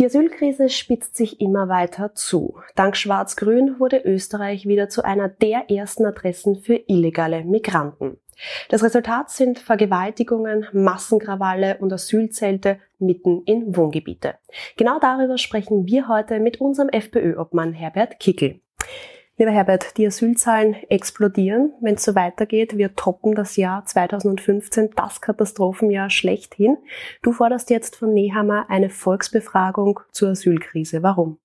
Die Asylkrise spitzt sich immer weiter zu. Dank Schwarz-Grün wurde Österreich wieder zu einer der ersten Adressen für illegale Migranten. Das Resultat sind Vergewaltigungen, Massenkrawalle und Asylzelte mitten in Wohngebiete. Genau darüber sprechen wir heute mit unserem FPÖ-Obmann Herbert Kickel. Lieber Herbert, die Asylzahlen explodieren. Wenn es so weitergeht, wir toppen das Jahr 2015, das Katastrophenjahr schlechthin. Du forderst jetzt von Nehammer eine Volksbefragung zur Asylkrise. Warum?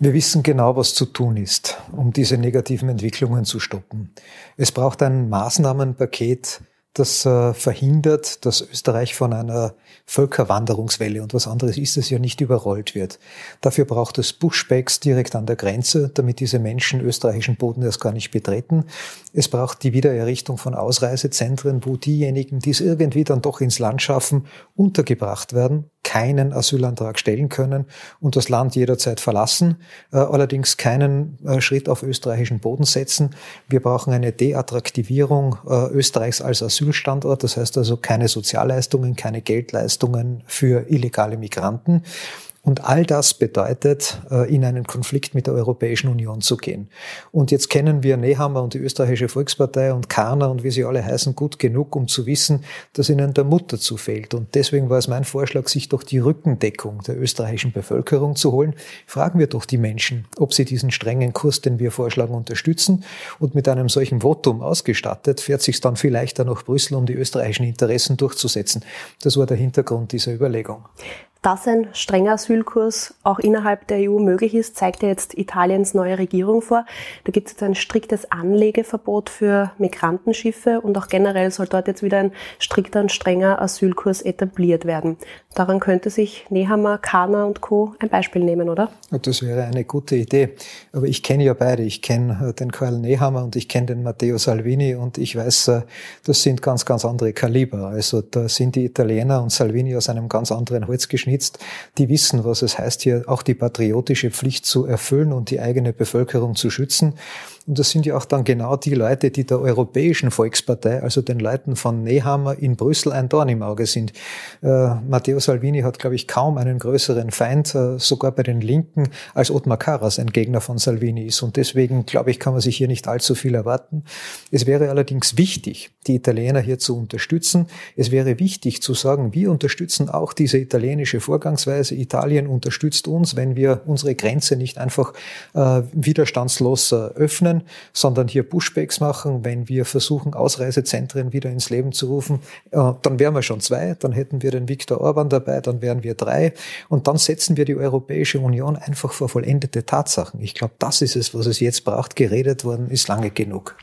Wir wissen genau, was zu tun ist, um diese negativen Entwicklungen zu stoppen. Es braucht ein Maßnahmenpaket, das äh, verhindert, dass Österreich von einer Völkerwanderungswelle und was anderes ist es ja nicht überrollt wird. Dafür braucht es Pushbacks direkt an der Grenze, damit diese Menschen österreichischen Boden erst gar nicht betreten. Es braucht die Wiedererrichtung von Ausreisezentren, wo diejenigen, die es irgendwie dann doch ins Land schaffen, untergebracht werden, keinen Asylantrag stellen können und das Land jederzeit verlassen, äh, allerdings keinen äh, Schritt auf österreichischen Boden setzen. Wir brauchen eine Deattraktivierung äh, Österreichs als Asylstandort, das heißt also keine Sozialleistungen, keine Geldleistungen für illegale Migranten. Und all das bedeutet, äh, in einen Konflikt mit der Europäischen Union zu gehen. Und jetzt kennen wir Nehammer und die Österreichische Volkspartei und Kahner und wie sie alle heißen gut genug, um zu wissen, dass ihnen der Mut dazu fehlt. Und deswegen war es mein Vorschlag, sich doch die Rückendeckung der österreichischen Bevölkerung zu holen. Fragen wir doch die Menschen, ob sie diesen strengen Kurs, den wir vorschlagen, unterstützen. Und mit einem solchen Votum ausgestattet, fährt sich dann viel leichter nach Brüssel, um die österreichischen Interessen durchzusetzen. Das war der Hintergrund dieser Überlegung. Dass ein strenger Asylkurs auch innerhalb der EU möglich ist, zeigt ja jetzt Italiens neue Regierung vor. Da gibt es jetzt ein striktes Anlegeverbot für Migrantenschiffe und auch generell soll dort jetzt wieder ein strikter und strenger Asylkurs etabliert werden. Daran könnte sich Nehammer, Kana und Co. ein Beispiel nehmen, oder? Das wäre eine gute Idee. Aber ich kenne ja beide. Ich kenne äh, den Karl Nehammer und ich kenne den Matteo Salvini und ich weiß, äh, das sind ganz, ganz andere Kaliber. Also da sind die Italiener und Salvini aus einem ganz anderen Holz geschnitten geschnitzt, die wissen, was es heißt, hier auch die patriotische Pflicht zu erfüllen und die eigene Bevölkerung zu schützen. Und das sind ja auch dann genau die Leute, die der Europäischen Volkspartei, also den Leuten von Nehammer in Brüssel ein Dorn im Auge sind. Äh, Matteo Salvini hat, glaube ich, kaum einen größeren Feind, äh, sogar bei den Linken, als Ottmar Karas ein Gegner von Salvini ist. Und deswegen, glaube ich, kann man sich hier nicht allzu viel erwarten. Es wäre allerdings wichtig, die Italiener hier zu unterstützen. Es wäre wichtig zu sagen, wir unterstützen auch diese italienische Vorgangsweise. Italien unterstützt uns, wenn wir unsere Grenze nicht einfach äh, widerstandslos äh, öffnen öffnen, sondern hier Pushbacks machen. Wenn wir versuchen, Ausreisezentren wieder ins Leben zu rufen, äh, dann wären wir schon zwei, dann hätten wir den Viktor Orban dabei, dann wären wir drei und dann setzen wir die Europäische Union einfach vor vollendete Tatsachen. Ich glaube, das ist es, was es jetzt braucht. Geredet worden ist lange genug.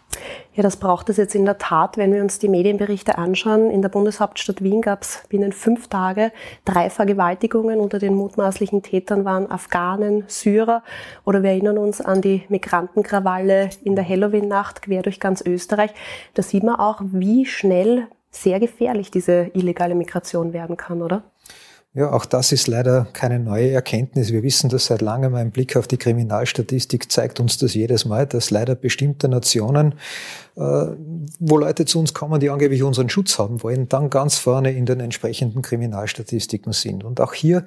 Ja, das braucht es jetzt in der Tat, wenn wir uns die Medienberichte anschauen. In der Bundeshauptstadt Wien gab es binnen fünf Tage drei Vergewaltigungen. Unter den mutmaßlichen Tätern waren Afghanen, Syrer oder wir erinnern uns an die Migrantenkrawalle in der Halloween-Nacht quer durch ganz Österreich. Da sieht man auch, wie schnell sehr gefährlich diese illegale Migration werden kann, oder? Ja, auch das ist leider keine neue Erkenntnis. Wir wissen das seit langem. Ein Blick auf die Kriminalstatistik zeigt uns das jedes Mal, dass leider bestimmte Nationen, äh, wo Leute zu uns kommen, die angeblich unseren Schutz haben wollen, dann ganz vorne in den entsprechenden Kriminalstatistiken sind. Und auch hier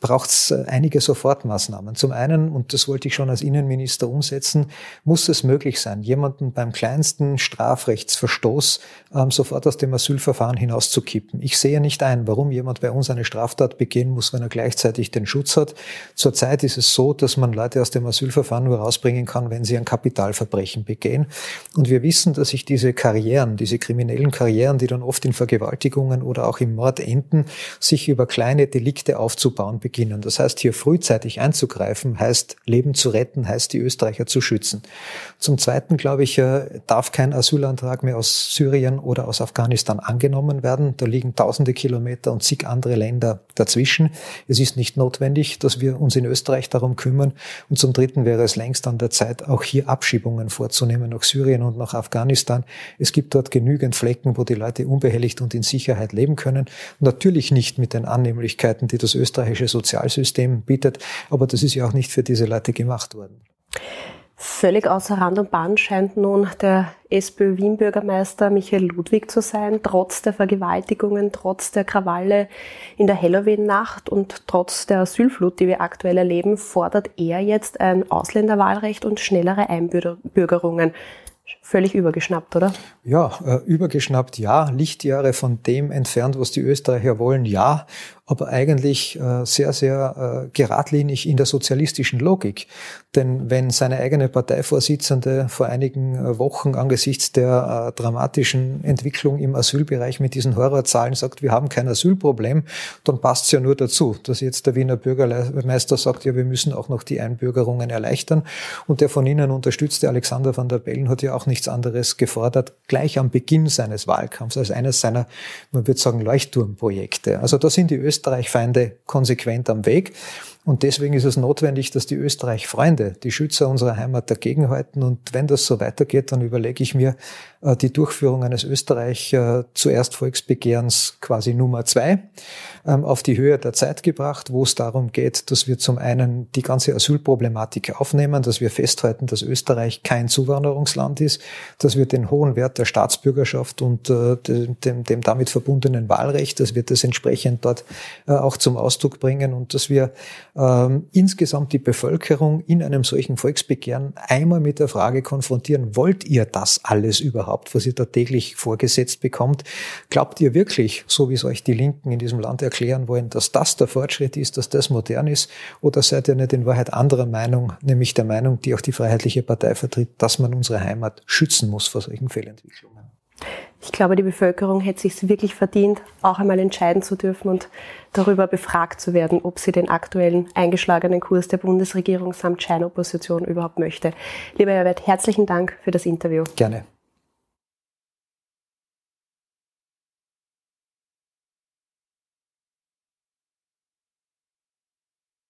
braucht es äh, einige Sofortmaßnahmen. Zum einen, und das wollte ich schon als Innenminister umsetzen, muss es möglich sein, jemanden beim kleinsten Strafrechtsverstoß ähm, sofort aus dem Asylverfahren hinauszukippen. Ich sehe nicht ein, warum jemand bei uns eine Straftat begehen muss, wenn er gleichzeitig den Schutz hat. Zurzeit ist es so, dass man Leute aus dem Asylverfahren nur rausbringen kann, wenn sie ein Kapitalverbrechen begehen. Und wir wissen, dass sich diese Karrieren, diese kriminellen Karrieren, die dann oft in Vergewaltigungen oder auch im Mord enden, sich über kleine Delikte aufzubauen beginnen. Das heißt, hier frühzeitig einzugreifen, heißt Leben zu retten, heißt die Österreicher zu schützen. Zum Zweiten, glaube ich, äh, darf kein Asylantrag mehr aus Syrien oder aus Afghanistan angenommen werden. Da liegen tausende Kilometer und zig andere Länder dazwischen. Es ist nicht notwendig, dass wir uns in Österreich darum kümmern. Und zum Dritten wäre es längst an der Zeit, auch hier Abschiebungen vorzunehmen nach Syrien und nach Afghanistan. Es gibt dort genügend Flecken, wo die Leute unbehelligt und in Sicherheit leben können. Natürlich nicht mit den Annehmlichkeiten, die das österreichische Sozialsystem bietet. Aber das ist ja auch nicht für diese Leute gemacht worden. Völlig außer Rand und Band scheint nun der SPÖ-Wien-Bürgermeister Michael Ludwig zu sein, trotz der Vergewaltigungen, trotz der Krawalle in der Halloween-Nacht und trotz der Asylflut, die wir aktuell erleben, fordert er jetzt ein Ausländerwahlrecht und schnellere Einbürgerungen völlig übergeschnappt, oder? Ja, äh, übergeschnappt, ja. Lichtjahre von dem entfernt, was die Österreicher wollen, ja aber eigentlich äh, sehr, sehr äh, geradlinig in der sozialistischen Logik. Denn wenn seine eigene Parteivorsitzende vor einigen Wochen angesichts der dramatischen Entwicklung im Asylbereich mit diesen Horrorzahlen sagt, wir haben kein Asylproblem, dann passt es ja nur dazu, dass jetzt der Wiener Bürgermeister sagt, ja, wir müssen auch noch die Einbürgerungen erleichtern. Und der von Ihnen unterstützte Alexander van der Bellen hat ja auch nichts anderes gefordert, gleich am Beginn seines Wahlkampfs, als eines seiner, man würde sagen, Leuchtturmprojekte. Also da sind die Österreich-Feinde konsequent am Weg. Und deswegen ist es notwendig, dass die Österreich-Freunde, die Schützer unserer Heimat dagegenhalten. Und wenn das so weitergeht, dann überlege ich mir äh, die Durchführung eines Österreich äh, zuerst Volksbegehrens quasi Nummer zwei ähm, auf die Höhe der Zeit gebracht, wo es darum geht, dass wir zum einen die ganze Asylproblematik aufnehmen, dass wir festhalten, dass Österreich kein Zuwanderungsland ist, dass wir den hohen Wert der Staatsbürgerschaft und äh, dem, dem damit verbundenen Wahlrecht, dass wir das entsprechend dort auch zum Ausdruck bringen und dass wir ähm, insgesamt die Bevölkerung in einem solchen Volksbegehren einmal mit der Frage konfrontieren, wollt ihr das alles überhaupt, was ihr da täglich vorgesetzt bekommt? Glaubt ihr wirklich, so wie es euch die Linken in diesem Land erklären wollen, dass das der Fortschritt ist, dass das modern ist? Oder seid ihr nicht in Wahrheit anderer Meinung, nämlich der Meinung, die auch die Freiheitliche Partei vertritt, dass man unsere Heimat schützen muss vor solchen Fehlentwicklungen? Ich glaube, die Bevölkerung hätte sich wirklich verdient, auch einmal entscheiden zu dürfen und darüber befragt zu werden, ob sie den aktuellen eingeschlagenen Kurs der Bundesregierung samt Scheinopposition überhaupt möchte. Lieber Herbert, herzlichen Dank für das Interview. Gerne.